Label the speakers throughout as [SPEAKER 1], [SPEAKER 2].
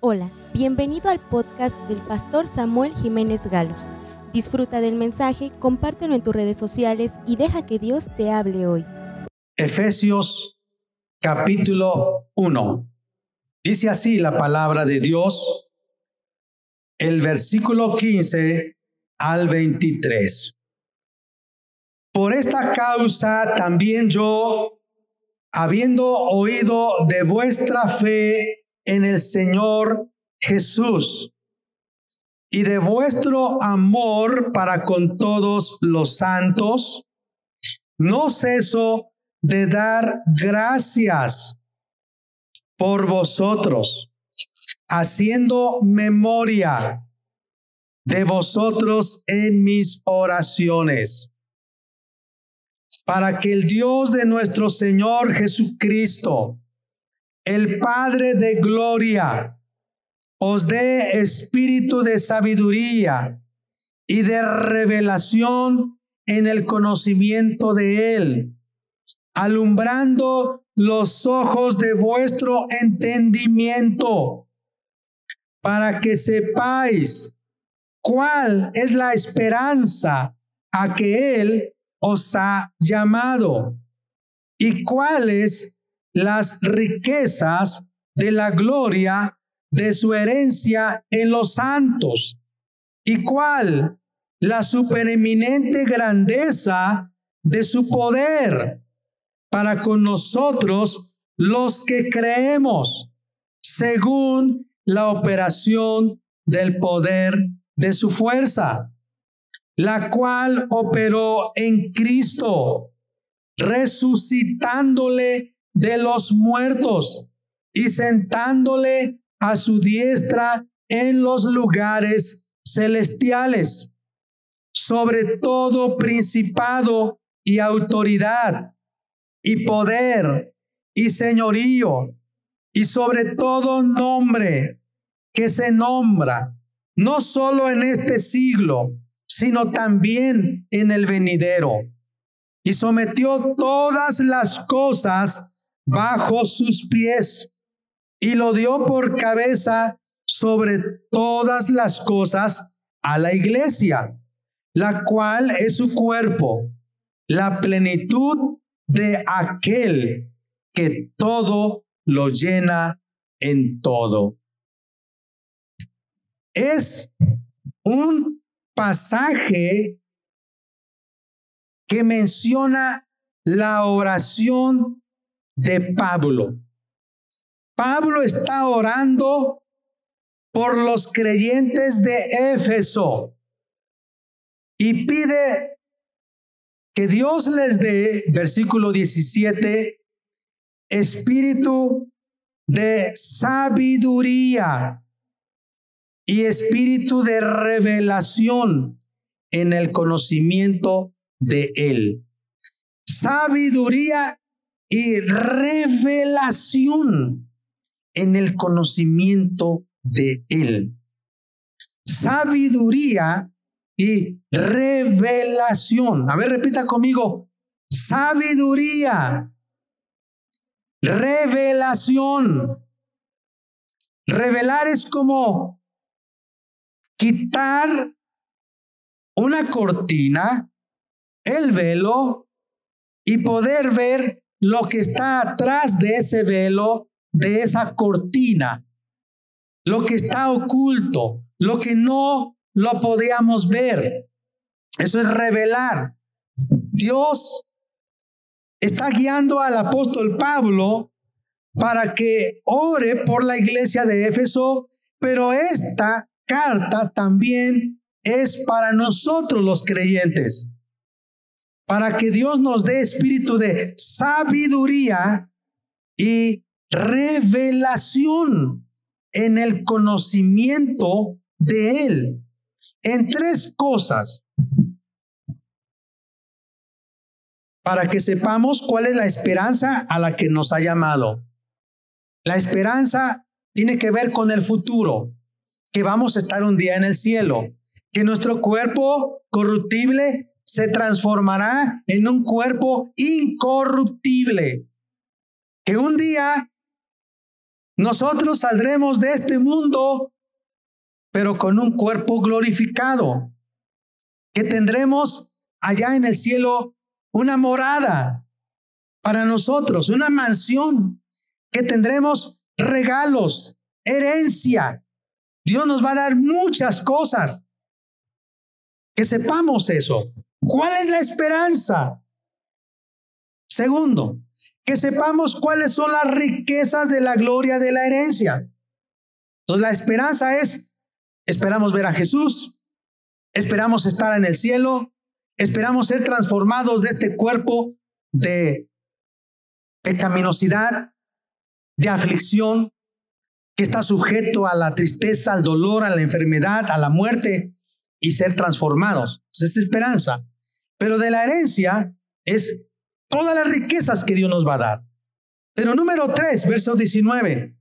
[SPEAKER 1] Hola, bienvenido al podcast del pastor Samuel Jiménez Galos. Disfruta del mensaje, compártelo en tus redes sociales y deja que Dios te hable hoy.
[SPEAKER 2] Efesios capítulo 1. Dice así la palabra de Dios, el versículo 15 al 23. Por esta causa también yo, habiendo oído de vuestra fe en el Señor Jesús. Y de vuestro amor para con todos los santos, no ceso de dar gracias por vosotros, haciendo memoria de vosotros en mis oraciones, para que el Dios de nuestro Señor Jesucristo, el Padre de gloria, os dé espíritu de sabiduría y de revelación en el conocimiento de Él, alumbrando los ojos de vuestro entendimiento, para que sepáis cuál es la esperanza a que Él os ha llamado y cuáles las riquezas de la gloria de su herencia en los santos. Y cuál la supereminente grandeza de su poder para con nosotros los que creemos, según la operación del poder de su fuerza, la cual operó en Cristo, resucitándole de los muertos y sentándole a su diestra en los lugares celestiales, sobre todo principado y autoridad y poder y señorío y sobre todo nombre que se nombra, no solo en este siglo, sino también en el venidero. Y sometió todas las cosas bajo sus pies y lo dio por cabeza sobre todas las cosas a la iglesia, la cual es su cuerpo, la plenitud de aquel que todo lo llena en todo. Es un pasaje que menciona la oración de Pablo. Pablo está orando por los creyentes de Éfeso y pide que Dios les dé, versículo 17, espíritu de sabiduría y espíritu de revelación en el conocimiento de Él. Sabiduría y revelación en el conocimiento de Él. Sabiduría y revelación. A ver, repita conmigo. Sabiduría. Revelación. Revelar es como quitar una cortina, el velo, y poder ver lo que está atrás de ese velo, de esa cortina, lo que está oculto, lo que no lo podíamos ver. Eso es revelar. Dios está guiando al apóstol Pablo para que ore por la iglesia de Éfeso, pero esta carta también es para nosotros los creyentes para que Dios nos dé espíritu de sabiduría y revelación en el conocimiento de Él. En tres cosas. Para que sepamos cuál es la esperanza a la que nos ha llamado. La esperanza tiene que ver con el futuro, que vamos a estar un día en el cielo, que nuestro cuerpo corruptible se transformará en un cuerpo incorruptible, que un día nosotros saldremos de este mundo, pero con un cuerpo glorificado, que tendremos allá en el cielo una morada para nosotros, una mansión, que tendremos regalos, herencia. Dios nos va a dar muchas cosas. Que sepamos eso. ¿Cuál es la esperanza? Segundo, que sepamos cuáles son las riquezas de la gloria de la herencia. Entonces la esperanza es, esperamos ver a Jesús, esperamos estar en el cielo, esperamos ser transformados de este cuerpo de pecaminosidad, de aflicción, que está sujeto a la tristeza, al dolor, a la enfermedad, a la muerte y ser transformados. Es esperanza. Pero de la herencia es todas las riquezas que Dios nos va a dar. Pero número 3, verso 19,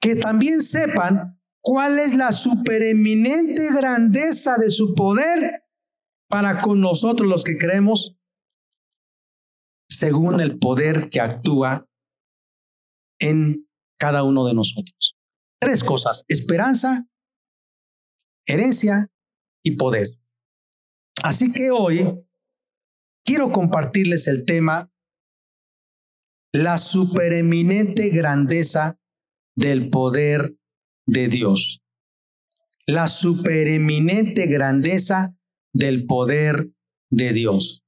[SPEAKER 2] que también sepan cuál es la supereminente grandeza de su poder para con nosotros los que creemos según el poder que actúa en cada uno de nosotros. Tres cosas, esperanza, herencia y poder. Así que hoy quiero compartirles el tema, la supereminente grandeza del poder de Dios. La supereminente grandeza del poder de Dios.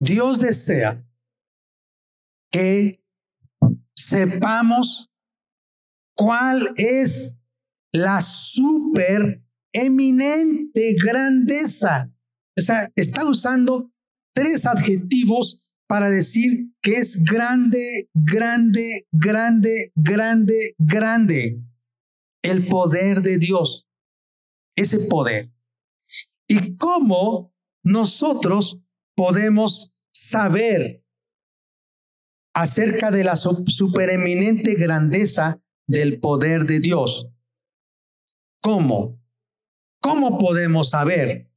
[SPEAKER 2] Dios desea que sepamos cuál es la supereminente grandeza o sea, está usando tres adjetivos para decir que es grande, grande, grande, grande, grande. El poder de Dios. Ese poder. Y cómo nosotros podemos saber acerca de la supereminente grandeza del poder de Dios. ¿Cómo? ¿Cómo podemos saber?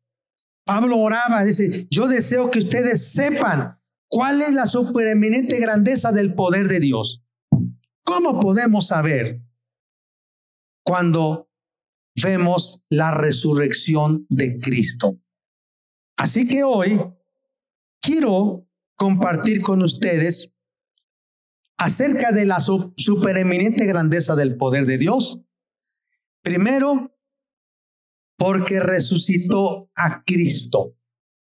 [SPEAKER 2] Pablo oraba, dice, yo deseo que ustedes sepan cuál es la supereminente grandeza del poder de Dios. ¿Cómo podemos saber cuando vemos la resurrección de Cristo? Así que hoy quiero compartir con ustedes acerca de la supereminente grandeza del poder de Dios. Primero, porque resucitó a Cristo.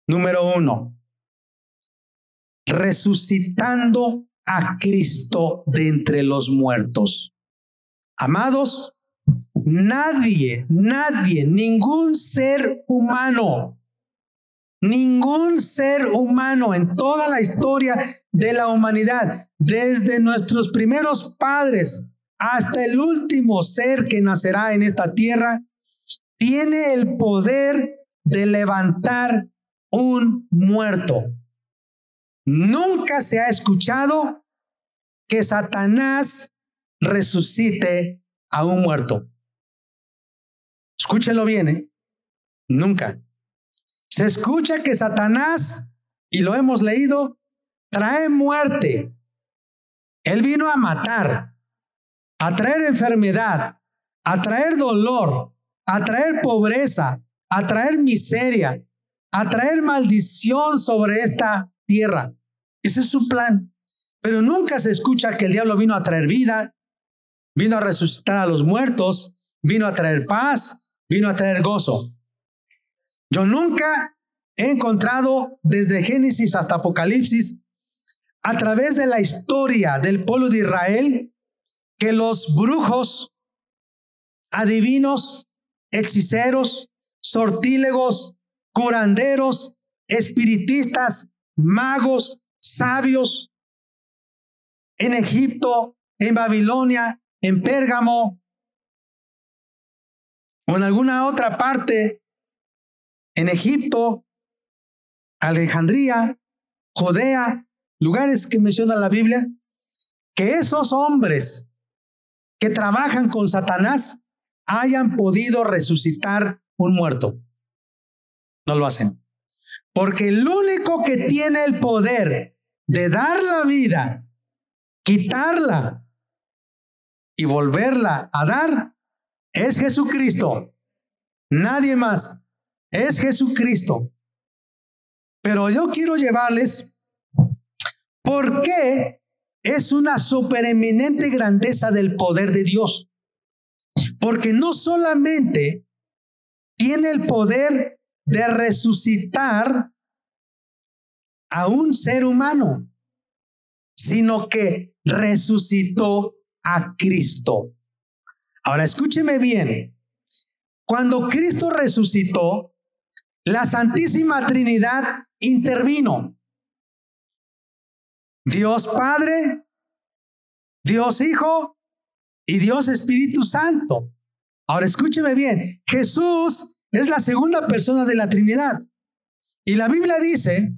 [SPEAKER 2] Número uno, resucitando a Cristo de entre los muertos. Amados, nadie, nadie, ningún ser humano, ningún ser humano en toda la historia de la humanidad, desde nuestros primeros padres hasta el último ser que nacerá en esta tierra, tiene el poder de levantar un muerto. Nunca se ha escuchado que Satanás resucite a un muerto. Escúchelo bien, ¿eh? Nunca. Se escucha que Satanás, y lo hemos leído, trae muerte. Él vino a matar, a traer enfermedad, a traer dolor, a traer pobreza, a traer miseria, a traer maldición sobre esta tierra. Ese es su plan. Pero nunca se escucha que el diablo vino a traer vida, vino a resucitar a los muertos, vino a traer paz, vino a traer gozo. Yo nunca he encontrado desde Génesis hasta Apocalipsis, a través de la historia del pueblo de Israel, que los brujos, adivinos, hechiceros, sortílegos, curanderos, espiritistas, magos, sabios, en Egipto, en Babilonia, en Pérgamo, o en alguna otra parte, en Egipto, Alejandría, Judea, lugares que menciona la Biblia, que esos hombres que trabajan con Satanás hayan podido resucitar un muerto. No lo hacen. Porque el único que tiene el poder de dar la vida quitarla y volverla a dar es Jesucristo. Nadie más. Es Jesucristo. Pero yo quiero llevarles por qué es una supereminente grandeza del poder de Dios. Porque no solamente tiene el poder de resucitar a un ser humano, sino que resucitó a Cristo. Ahora escúcheme bien. Cuando Cristo resucitó, la Santísima Trinidad intervino. Dios Padre, Dios Hijo y Dios Espíritu Santo. Ahora escúcheme bien, Jesús es la segunda persona de la Trinidad. Y la Biblia dice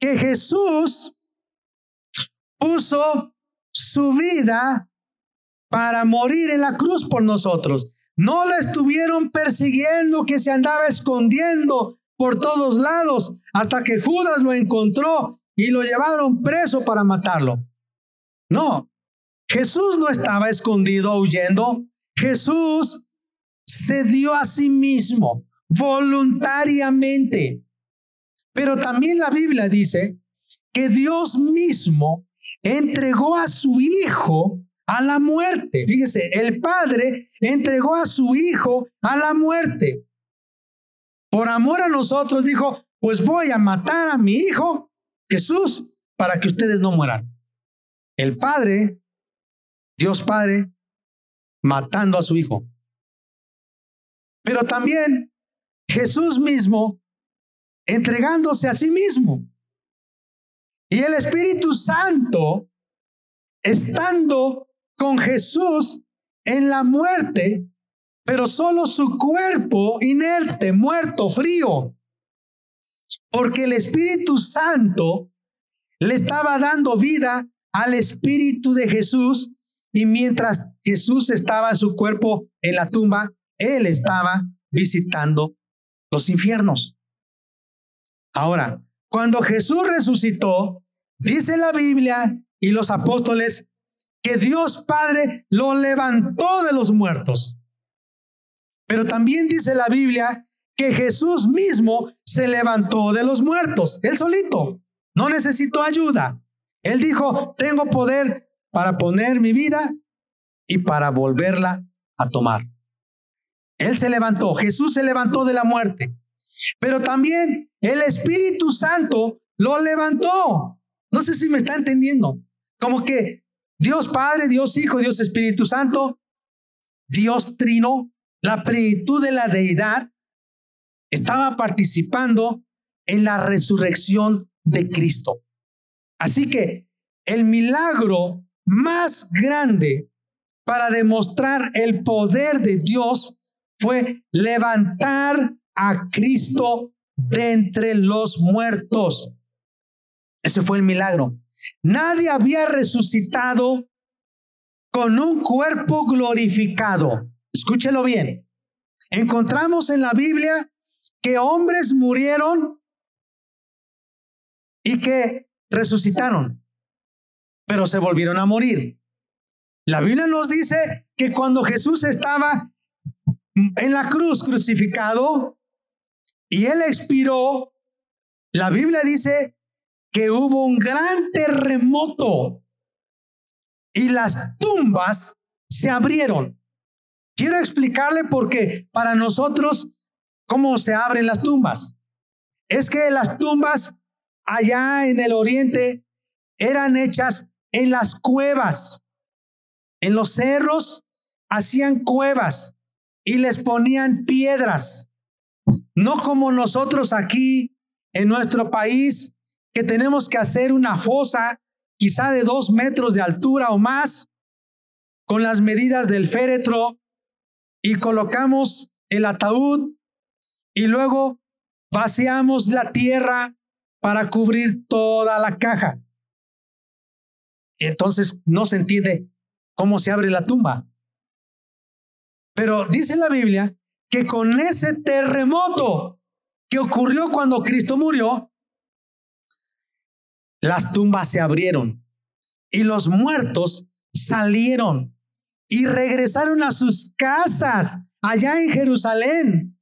[SPEAKER 2] que Jesús puso su vida para morir en la cruz por nosotros. No lo estuvieron persiguiendo, que se andaba escondiendo por todos lados, hasta que Judas lo encontró y lo llevaron preso para matarlo. No, Jesús no estaba escondido huyendo. Jesús se dio a sí mismo voluntariamente. Pero también la Biblia dice que Dios mismo entregó a su Hijo a la muerte. Fíjese, el Padre entregó a su Hijo a la muerte. Por amor a nosotros dijo, pues voy a matar a mi Hijo Jesús para que ustedes no mueran. El Padre, Dios Padre, matando a su Hijo. Pero también Jesús mismo entregándose a sí mismo. Y el Espíritu Santo estando con Jesús en la muerte, pero solo su cuerpo inerte, muerto, frío. Porque el Espíritu Santo le estaba dando vida al Espíritu de Jesús y mientras Jesús estaba en su cuerpo en la tumba, Él estaba visitando los infiernos. Ahora, cuando Jesús resucitó, dice la Biblia y los apóstoles que Dios Padre lo levantó de los muertos. Pero también dice la Biblia que Jesús mismo se levantó de los muertos, él solito, no necesitó ayuda. Él dijo, tengo poder para poner mi vida y para volverla a tomar. Él se levantó, Jesús se levantó de la muerte, pero también el Espíritu Santo lo levantó. No sé si me está entendiendo. Como que Dios Padre, Dios Hijo, Dios Espíritu Santo, Dios Trino, la plenitud de la deidad, estaba participando en la resurrección de Cristo. Así que el milagro más grande para demostrar el poder de Dios fue levantar a Cristo de entre los muertos. Ese fue el milagro. Nadie había resucitado con un cuerpo glorificado. Escúchelo bien. Encontramos en la Biblia que hombres murieron y que resucitaron, pero se volvieron a morir. La Biblia nos dice que cuando Jesús estaba en la cruz crucificado y él expiró, la Biblia dice que hubo un gran terremoto y las tumbas se abrieron. Quiero explicarle porque para nosotros ¿Cómo se abren las tumbas? Es que las tumbas allá en el oriente eran hechas en las cuevas. En los cerros hacían cuevas y les ponían piedras. No como nosotros aquí en nuestro país, que tenemos que hacer una fosa quizá de dos metros de altura o más, con las medidas del féretro, y colocamos el ataúd y luego vaciamos la tierra para cubrir toda la caja. Entonces no se entiende cómo se abre la tumba. Pero dice la Biblia que con ese terremoto que ocurrió cuando Cristo murió, las tumbas se abrieron y los muertos salieron y regresaron a sus casas allá en Jerusalén.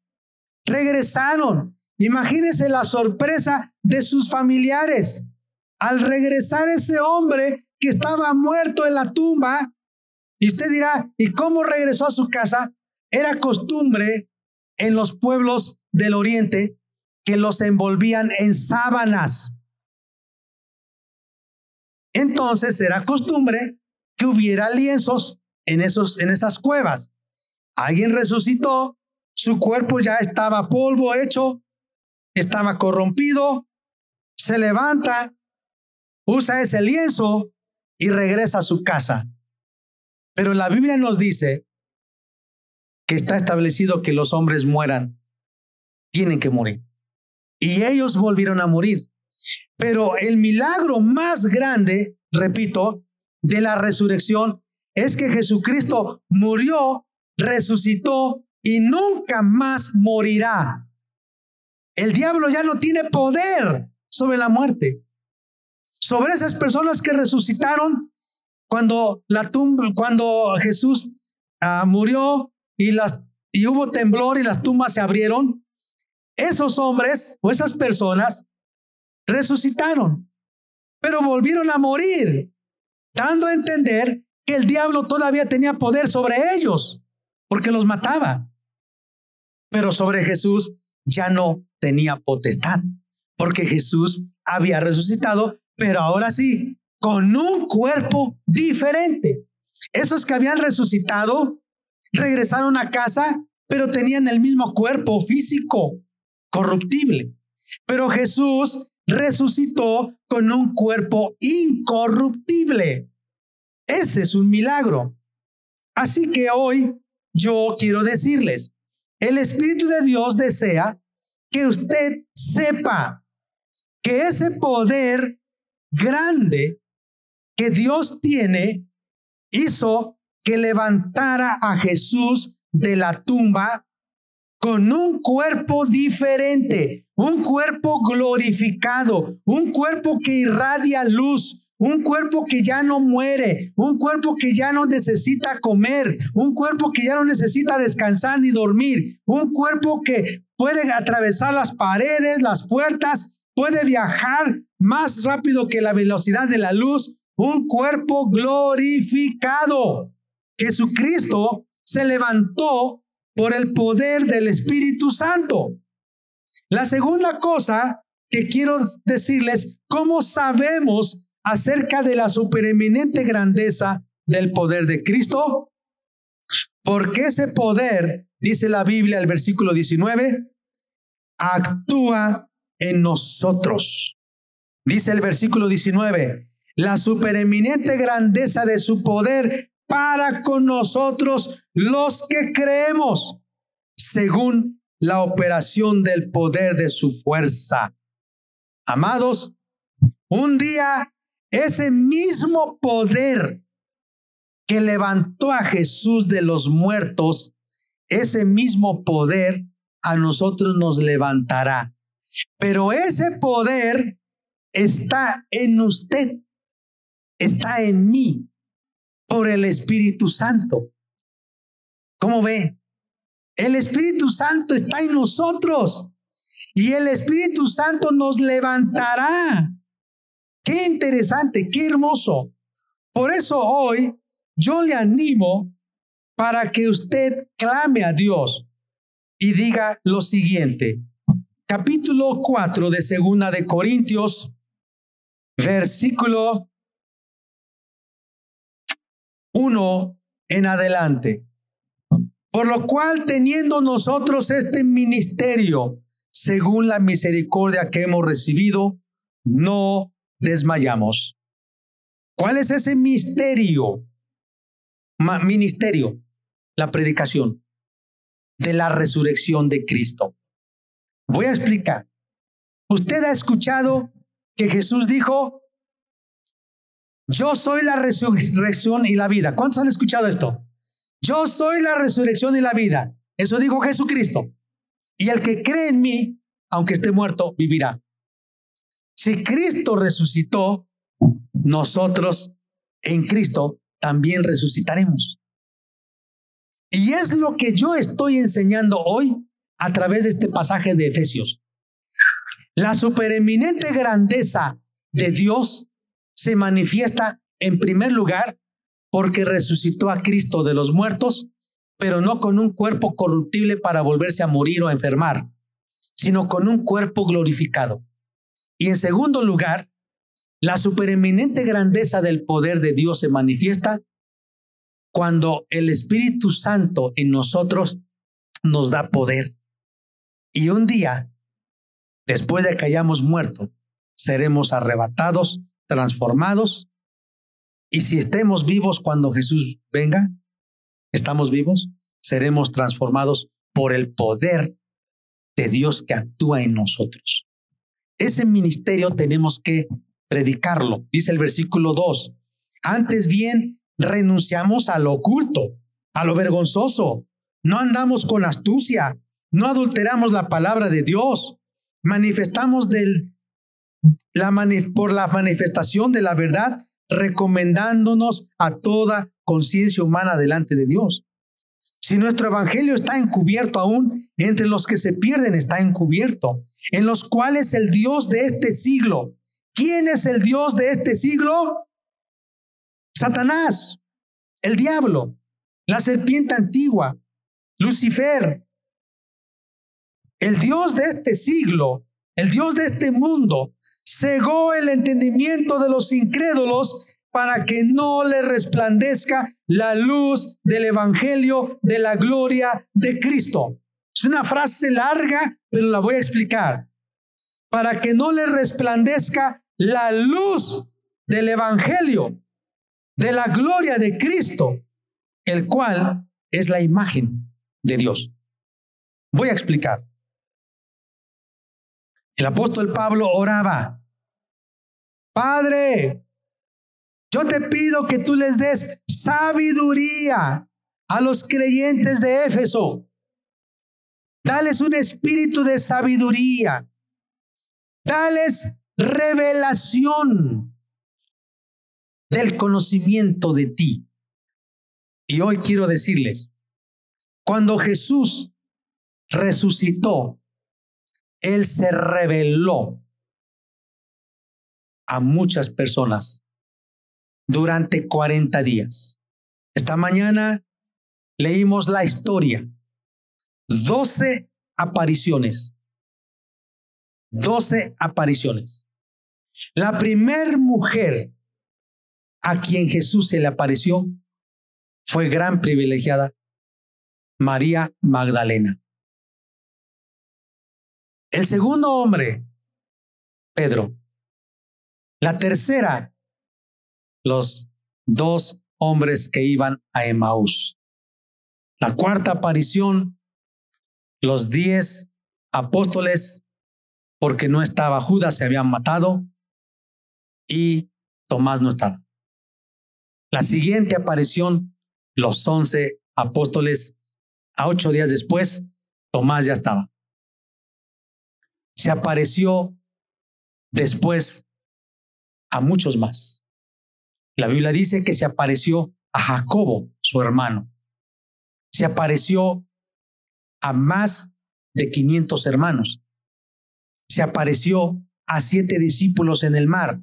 [SPEAKER 2] Regresaron. Imagínense la sorpresa de sus familiares. Al regresar ese hombre que estaba muerto en la tumba, y usted dirá, ¿y cómo regresó a su casa? Era costumbre en los pueblos del oriente que los envolvían en sábanas. Entonces era costumbre que hubiera lienzos en, esos, en esas cuevas. Alguien resucitó, su cuerpo ya estaba polvo hecho, estaba corrompido, se levanta, usa ese lienzo y regresa a su casa. Pero la Biblia nos dice que está establecido que los hombres mueran, tienen que morir. Y ellos volvieron a morir. Pero el milagro más grande, repito, de la resurrección es que Jesucristo murió, resucitó y nunca más morirá. El diablo ya no tiene poder sobre la muerte. Sobre esas personas que resucitaron cuando la tumba, cuando Jesús ah, murió y las y hubo temblor y las tumbas se abrieron, esos hombres o esas personas resucitaron, pero volvieron a morir, dando a entender que el diablo todavía tenía poder sobre ellos, porque los mataba. Pero sobre Jesús ya no tenía potestad, porque Jesús había resucitado, pero ahora sí, con un cuerpo diferente. Esos que habían resucitado regresaron a casa, pero tenían el mismo cuerpo físico, corruptible. Pero Jesús resucitó con un cuerpo incorruptible. Ese es un milagro. Así que hoy yo quiero decirles, el Espíritu de Dios desea que usted sepa que ese poder grande que Dios tiene hizo que levantara a Jesús de la tumba con un cuerpo diferente, un cuerpo glorificado, un cuerpo que irradia luz, un cuerpo que ya no muere, un cuerpo que ya no necesita comer, un cuerpo que ya no necesita descansar ni dormir, un cuerpo que puede atravesar las paredes, las puertas, puede viajar más rápido que la velocidad de la luz, un cuerpo glorificado. Jesucristo se levantó por el poder del Espíritu Santo. La segunda cosa que quiero decirles, ¿cómo sabemos acerca de la supereminente grandeza del poder de Cristo? Porque ese poder, dice la Biblia, el versículo 19, actúa en nosotros. Dice el versículo 19, la supereminente grandeza de su poder para con nosotros los que creemos, según la operación del poder de su fuerza. Amados, un día ese mismo poder que levantó a Jesús de los muertos, ese mismo poder a nosotros nos levantará. Pero ese poder está en usted, está en mí, por el Espíritu Santo. ¿Cómo ve? El Espíritu Santo está en nosotros y el Espíritu Santo nos levantará. Qué interesante, qué hermoso. Por eso hoy yo le animo para que usted clame a Dios y diga lo siguiente. Capítulo 4 de Segunda de Corintios, versículo uno en adelante. Por lo cual, teniendo nosotros este ministerio, según la misericordia que hemos recibido, no desmayamos. ¿Cuál es ese misterio? ministerio, la predicación de la resurrección de Cristo. Voy a explicar. Usted ha escuchado que Jesús dijo, yo soy la resurrección y la vida. ¿Cuántos han escuchado esto? Yo soy la resurrección y la vida. Eso dijo Jesucristo. Y el que cree en mí, aunque esté muerto, vivirá. Si Cristo resucitó, nosotros en Cristo también resucitaremos. Y es lo que yo estoy enseñando hoy a través de este pasaje de Efesios. La supereminente grandeza de Dios se manifiesta en primer lugar porque resucitó a Cristo de los muertos, pero no con un cuerpo corruptible para volverse a morir o a enfermar, sino con un cuerpo glorificado. Y en segundo lugar, la supereminente grandeza del poder de Dios se manifiesta cuando el Espíritu Santo en nosotros nos da poder. Y un día, después de que hayamos muerto, seremos arrebatados, transformados. Y si estemos vivos cuando Jesús venga, estamos vivos, seremos transformados por el poder de Dios que actúa en nosotros. Ese ministerio tenemos que predicarlo. Dice el versículo 2. Antes bien, renunciamos a lo oculto, a lo vergonzoso. No andamos con astucia, no adulteramos la palabra de Dios. Manifestamos del, por la manifestación de la verdad, recomendándonos a toda conciencia humana delante de Dios. Si nuestro evangelio está encubierto aún, entre los que se pierden está encubierto, en los cuales el Dios de este siglo, ¿quién es el Dios de este siglo? Satanás, el diablo, la serpiente antigua, Lucifer, el Dios de este siglo, el Dios de este mundo, cegó el entendimiento de los incrédulos para que no le resplandezca la luz del Evangelio de la gloria de Cristo. Es una frase larga, pero la voy a explicar. Para que no le resplandezca la luz del Evangelio de la gloria de Cristo, el cual es la imagen de Dios. Voy a explicar. El apóstol Pablo oraba, Padre, yo te pido que tú les des sabiduría a los creyentes de Éfeso. Dales un espíritu de sabiduría. Dales revelación del conocimiento de ti. Y hoy quiero decirles, cuando Jesús resucitó, Él se reveló a muchas personas durante 40 días. Esta mañana leímos la historia. 12 apariciones. 12 apariciones. La primer mujer a quien Jesús se le apareció fue gran privilegiada, María Magdalena. El segundo hombre, Pedro. La tercera, los dos hombres que iban a Emaús. La cuarta aparición, los diez apóstoles, porque no estaba Judas, se habían matado, y Tomás no estaba. La siguiente aparición, los once apóstoles, a ocho días después, Tomás ya estaba. Se apareció después a muchos más. La Biblia dice que se apareció a Jacobo, su hermano. Se apareció a más de 500 hermanos. Se apareció a siete discípulos en el mar.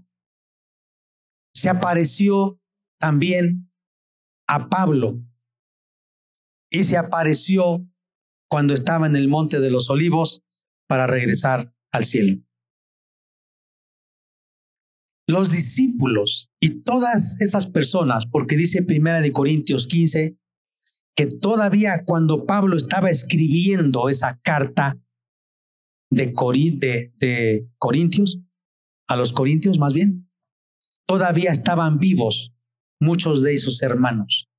[SPEAKER 2] Se apareció también a Pablo y se apareció cuando estaba en el monte de los olivos para regresar al cielo los discípulos y todas esas personas, porque dice Primera de Corintios 15, que todavía cuando Pablo estaba escribiendo esa carta de, Corintios, a los Corintios más bien, todavía estaban vivos muchos de esos hermanos.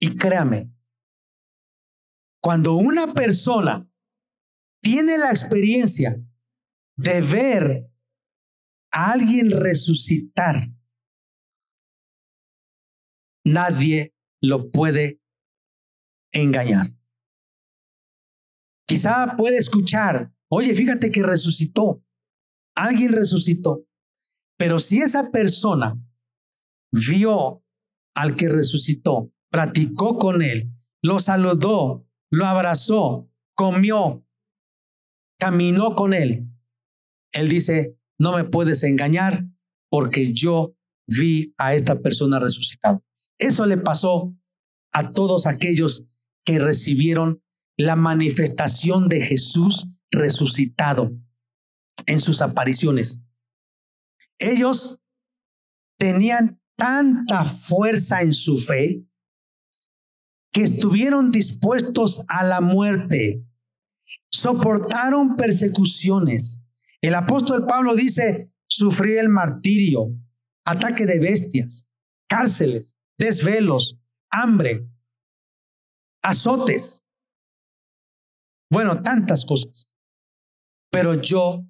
[SPEAKER 2] Y créame, cuando una persona tiene la experiencia de ver alguien resucitar, nadie lo puede engañar. Quizá puede escuchar, oye, fíjate que resucitó, alguien resucitó, pero si esa persona vio al que resucitó, platicó con él, lo saludó, lo abrazó, comió, caminó con él. Él dice, no me puedes engañar porque yo vi a esta persona resucitada. Eso le pasó a todos aquellos que recibieron la manifestación de Jesús resucitado en sus apariciones. Ellos tenían tanta fuerza en su fe que estuvieron dispuestos a la muerte, soportaron persecuciones. El apóstol Pablo dice, sufrí el martirio, ataque de bestias, cárceles, desvelos, hambre, azotes. Bueno, tantas cosas. Pero yo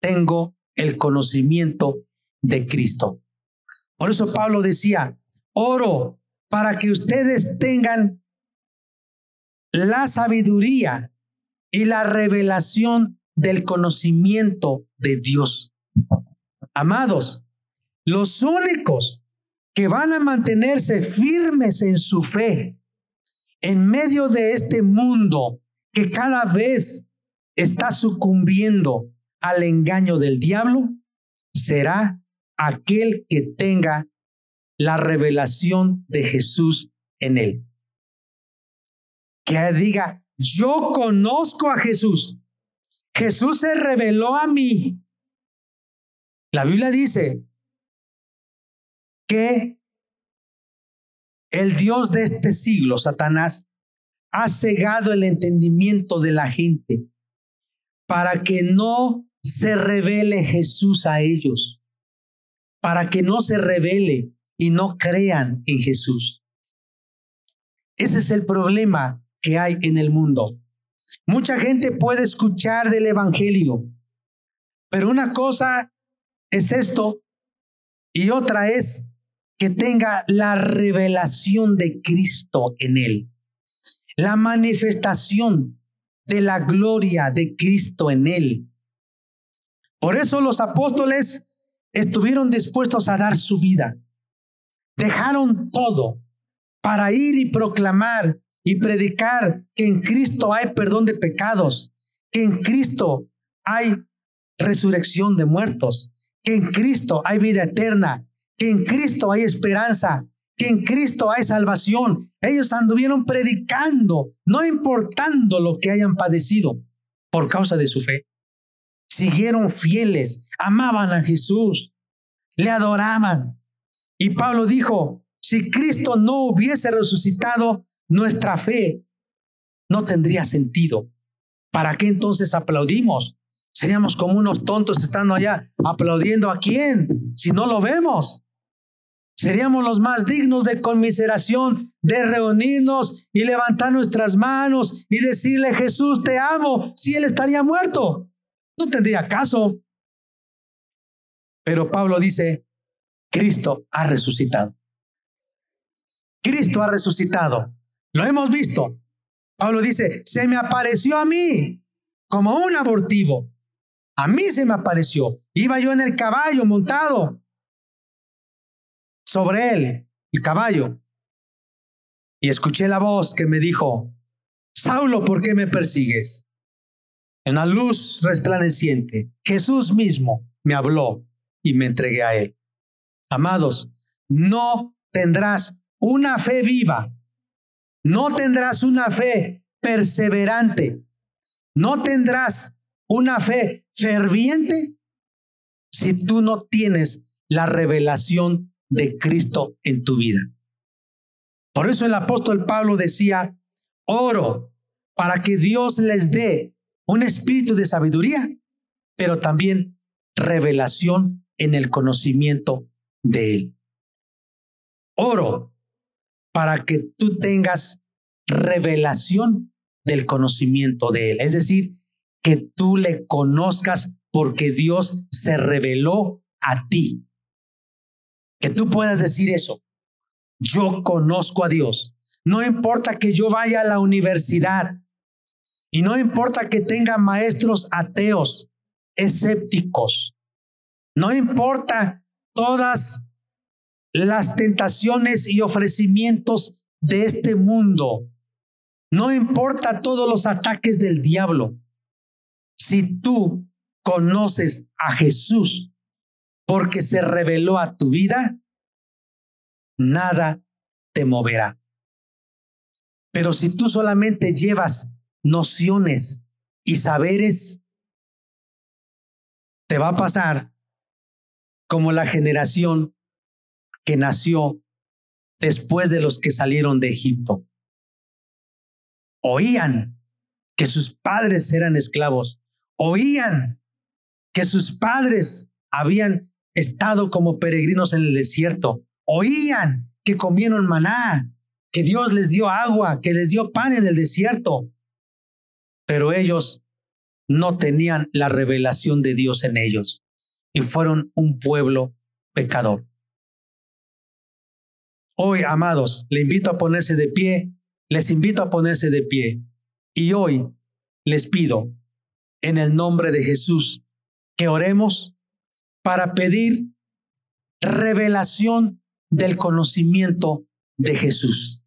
[SPEAKER 2] tengo el conocimiento de Cristo. Por eso Pablo decía, oro para que ustedes tengan la sabiduría y la revelación del conocimiento de Dios. Amados, los únicos que van a mantenerse firmes en su fe en medio de este mundo que cada vez está sucumbiendo al engaño del diablo, será aquel que tenga la revelación de Jesús en él. Que diga, yo conozco a Jesús. Jesús se reveló a mí. La Biblia dice que el Dios de este siglo, Satanás, ha cegado el entendimiento de la gente para que no se revele Jesús a ellos, para que no se revele y no crean en Jesús. Ese es el problema que hay en el mundo. Mucha gente puede escuchar del Evangelio, pero una cosa es esto y otra es que tenga la revelación de Cristo en él, la manifestación de la gloria de Cristo en él. Por eso los apóstoles estuvieron dispuestos a dar su vida. Dejaron todo para ir y proclamar y predicar que en Cristo hay perdón de pecados, que en Cristo hay resurrección de muertos, que en Cristo hay vida eterna, que en Cristo hay esperanza, que en Cristo hay salvación. Ellos anduvieron predicando, no importando lo que hayan padecido por causa de su fe. Siguieron fieles, amaban a Jesús, le adoraban. Y Pablo dijo, si Cristo no hubiese resucitado, nuestra fe no tendría sentido. ¿Para qué entonces aplaudimos? Seríamos como unos tontos estando allá aplaudiendo a quién si no lo vemos. Seríamos los más dignos de conmiseración, de reunirnos y levantar nuestras manos y decirle, Jesús, te amo, si Él estaría muerto. No tendría caso. Pero Pablo dice, Cristo ha resucitado. Cristo ha resucitado. Lo hemos visto. Pablo dice, se me apareció a mí como un abortivo. A mí se me apareció. Iba yo en el caballo montado sobre él, el caballo. Y escuché la voz que me dijo, Saulo, ¿por qué me persigues? En la luz resplandeciente, Jesús mismo me habló y me entregué a él. Amados, no tendrás una fe viva no tendrás una fe perseverante. No tendrás una fe ferviente si tú no tienes la revelación de Cristo en tu vida. Por eso el apóstol Pablo decía, oro para que Dios les dé un espíritu de sabiduría, pero también revelación en el conocimiento de Él. Oro para que tú tengas revelación del conocimiento de Él. Es decir, que tú le conozcas porque Dios se reveló a ti. Que tú puedas decir eso. Yo conozco a Dios. No importa que yo vaya a la universidad y no importa que tenga maestros ateos, escépticos. No importa todas las tentaciones y ofrecimientos de este mundo. No importa todos los ataques del diablo. Si tú conoces a Jesús porque se reveló a tu vida, nada te moverá. Pero si tú solamente llevas nociones y saberes, te va a pasar como la generación que nació después de los que salieron de Egipto. Oían que sus padres eran esclavos, oían que sus padres habían estado como peregrinos en el desierto, oían que comieron maná, que Dios les dio agua, que les dio pan en el desierto, pero ellos no tenían la revelación de Dios en ellos y fueron un pueblo pecador. Hoy, amados, le invito a ponerse de pie, les invito a ponerse de pie y hoy les pido en el nombre de Jesús que oremos para pedir revelación del conocimiento de Jesús.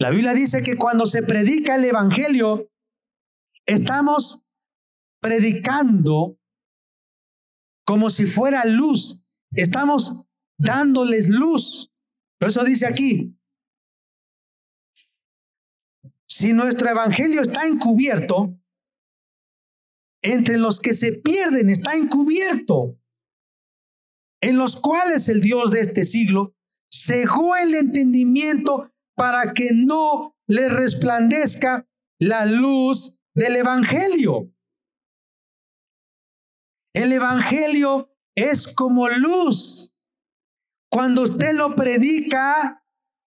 [SPEAKER 2] La Biblia dice que cuando se predica el Evangelio, estamos predicando como si fuera luz. Estamos dándoles luz. Por eso dice aquí, si nuestro Evangelio está encubierto, entre los que se pierden está encubierto, en los cuales el Dios de este siglo cegó el entendimiento para que no le resplandezca la luz del Evangelio. El Evangelio es como luz. Cuando usted lo predica,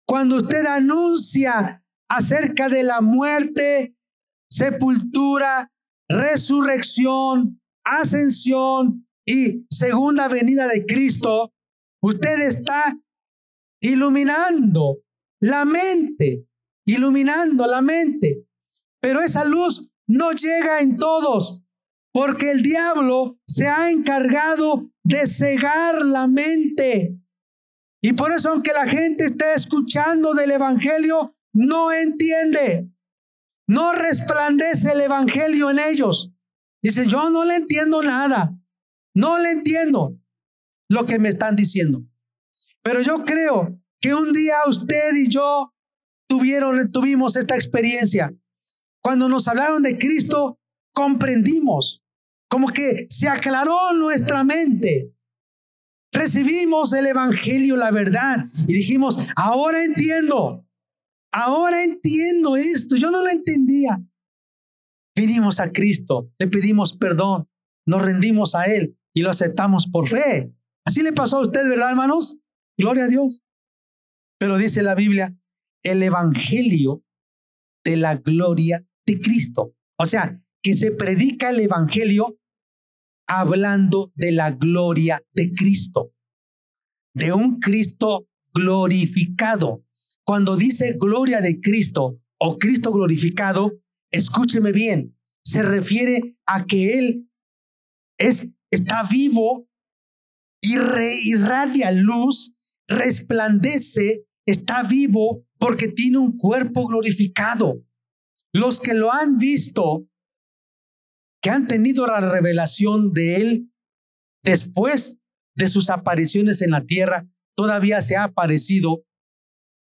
[SPEAKER 2] cuando usted anuncia acerca de la muerte, sepultura, resurrección, ascensión y segunda venida de Cristo, usted está iluminando la mente, iluminando la mente. Pero esa luz no llega en todos, porque el diablo se ha encargado de cegar la mente. Y por eso, aunque la gente esté escuchando del Evangelio, no entiende. No resplandece el Evangelio en ellos. Dice, yo no le entiendo nada. No le entiendo lo que me están diciendo. Pero yo creo que un día usted y yo tuvieron, tuvimos esta experiencia. Cuando nos hablaron de Cristo, comprendimos, como que se aclaró nuestra mente. Recibimos el Evangelio, la verdad, y dijimos, ahora entiendo, ahora entiendo esto, yo no lo entendía. Vinimos a Cristo, le pedimos perdón, nos rendimos a Él y lo aceptamos por fe. Así le pasó a usted, ¿verdad, hermanos? Gloria a Dios. Pero dice la Biblia, el Evangelio de la gloria de Cristo. O sea, que se predica el Evangelio hablando de la gloria de Cristo, de un Cristo glorificado. Cuando dice gloria de Cristo o Cristo glorificado, escúcheme bien, se refiere a que Él es, está vivo y irradia luz, resplandece, está vivo porque tiene un cuerpo glorificado. Los que lo han visto, que han tenido la revelación de Él después de sus apariciones en la tierra, todavía se ha aparecido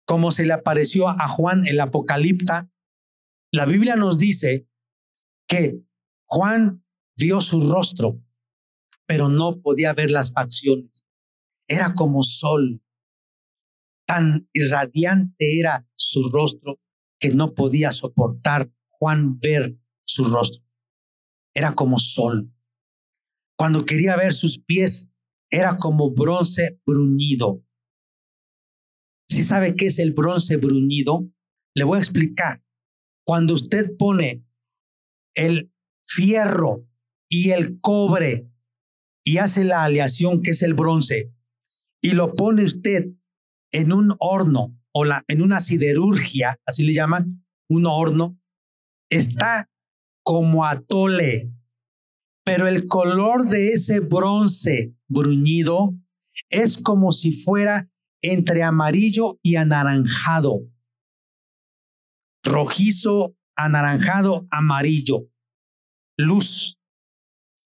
[SPEAKER 2] como se le apareció a Juan el Apocalipta. La Biblia nos dice que Juan vio su rostro, pero no podía ver las facciones. Era como sol. Tan irradiante era su rostro que no podía soportar Juan ver su rostro. Era como sol. Cuando quería ver sus pies, era como bronce bruñido. Si sabe qué es el bronce bruñido, le voy a explicar. Cuando usted pone el fierro y el cobre y hace la aleación que es el bronce y lo pone usted en un horno o la, en una siderurgia, así le llaman, un horno, está como atole, pero el color de ese bronce bruñido es como si fuera entre amarillo y anaranjado. Rojizo, anaranjado, amarillo. Luz.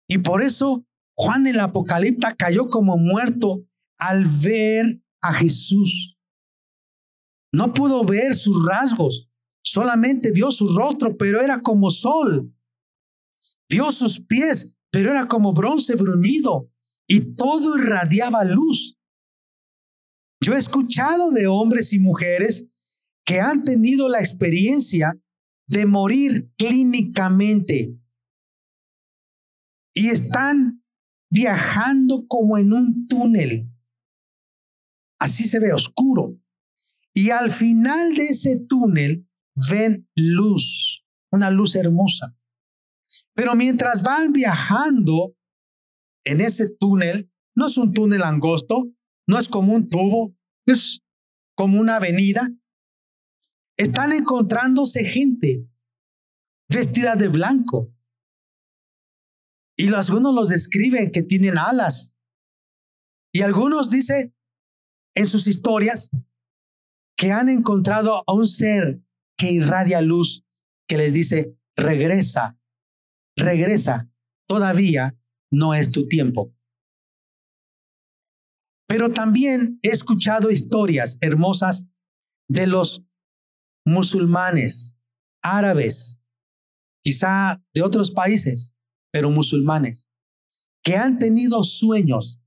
[SPEAKER 2] Y por eso Juan el Apocalipta cayó como muerto al ver a Jesús. No pudo ver sus rasgos, solamente vio su rostro, pero era como sol. Vio sus pies, pero era como bronce bruñido y todo irradiaba luz. Yo he escuchado de hombres y mujeres que han tenido la experiencia de morir clínicamente y están viajando como en un túnel. Así se ve oscuro. Y al final de ese túnel ven luz, una luz hermosa. Pero mientras van viajando en ese túnel, no es un túnel angosto, no es como un tubo, es como una avenida. Están encontrándose gente vestida de blanco. Y algunos los describen que tienen alas. Y algunos dicen en sus historias que han encontrado a un ser que irradia luz, que les dice, regresa, regresa, todavía no es tu tiempo. Pero también he escuchado historias hermosas de los musulmanes, árabes, quizá de otros países, pero musulmanes, que han tenido sueños,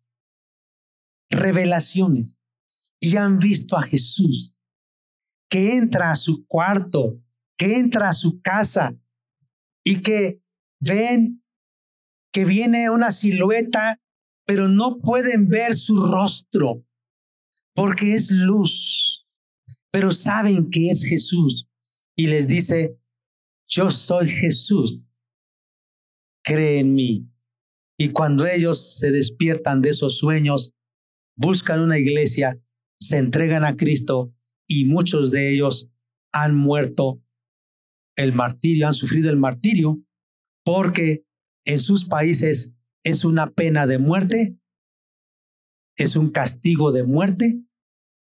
[SPEAKER 2] revelaciones y han visto a Jesús que entra a su cuarto, que entra a su casa y que ven que viene una silueta, pero no pueden ver su rostro porque es luz, pero saben que es Jesús y les dice, yo soy Jesús, cree en mí. Y cuando ellos se despiertan de esos sueños, buscan una iglesia, se entregan a Cristo y muchos de ellos han muerto el martirio, han sufrido el martirio porque en sus países es una pena de muerte, es un castigo de muerte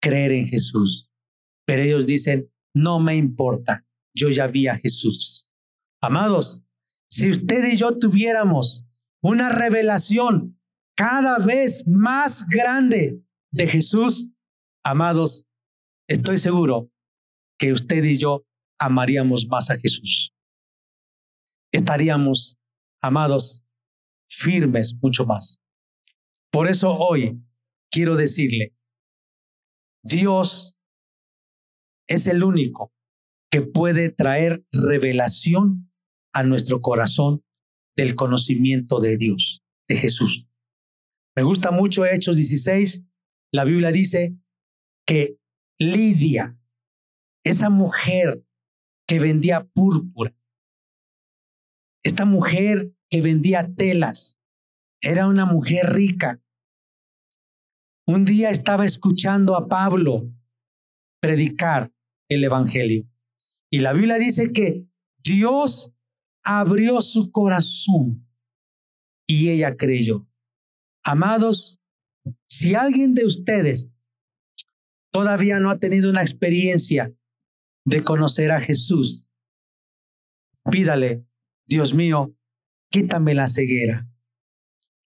[SPEAKER 2] creer en Jesús. Pero ellos dicen, no me importa, yo ya vi a Jesús. Amados, si usted y yo tuviéramos una revelación cada vez más grande de Jesús, amados, estoy seguro que usted y yo amaríamos más a Jesús estaríamos, amados, firmes mucho más. Por eso hoy quiero decirle, Dios es el único que puede traer revelación a nuestro corazón del conocimiento de Dios, de Jesús. Me gusta mucho Hechos 16. La Biblia dice que Lidia, esa mujer que vendía púrpura, esta mujer que vendía telas era una mujer rica. Un día estaba escuchando a Pablo predicar el Evangelio. Y la Biblia dice que Dios abrió su corazón y ella creyó. Amados, si alguien de ustedes todavía no ha tenido una experiencia de conocer a Jesús, pídale Dios mío, quítame la ceguera.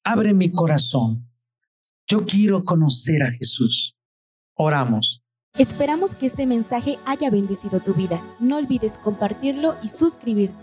[SPEAKER 2] Abre mi corazón. Yo quiero conocer a Jesús. Oramos.
[SPEAKER 1] Esperamos que este mensaje haya bendecido tu vida. No olvides compartirlo y suscribirte.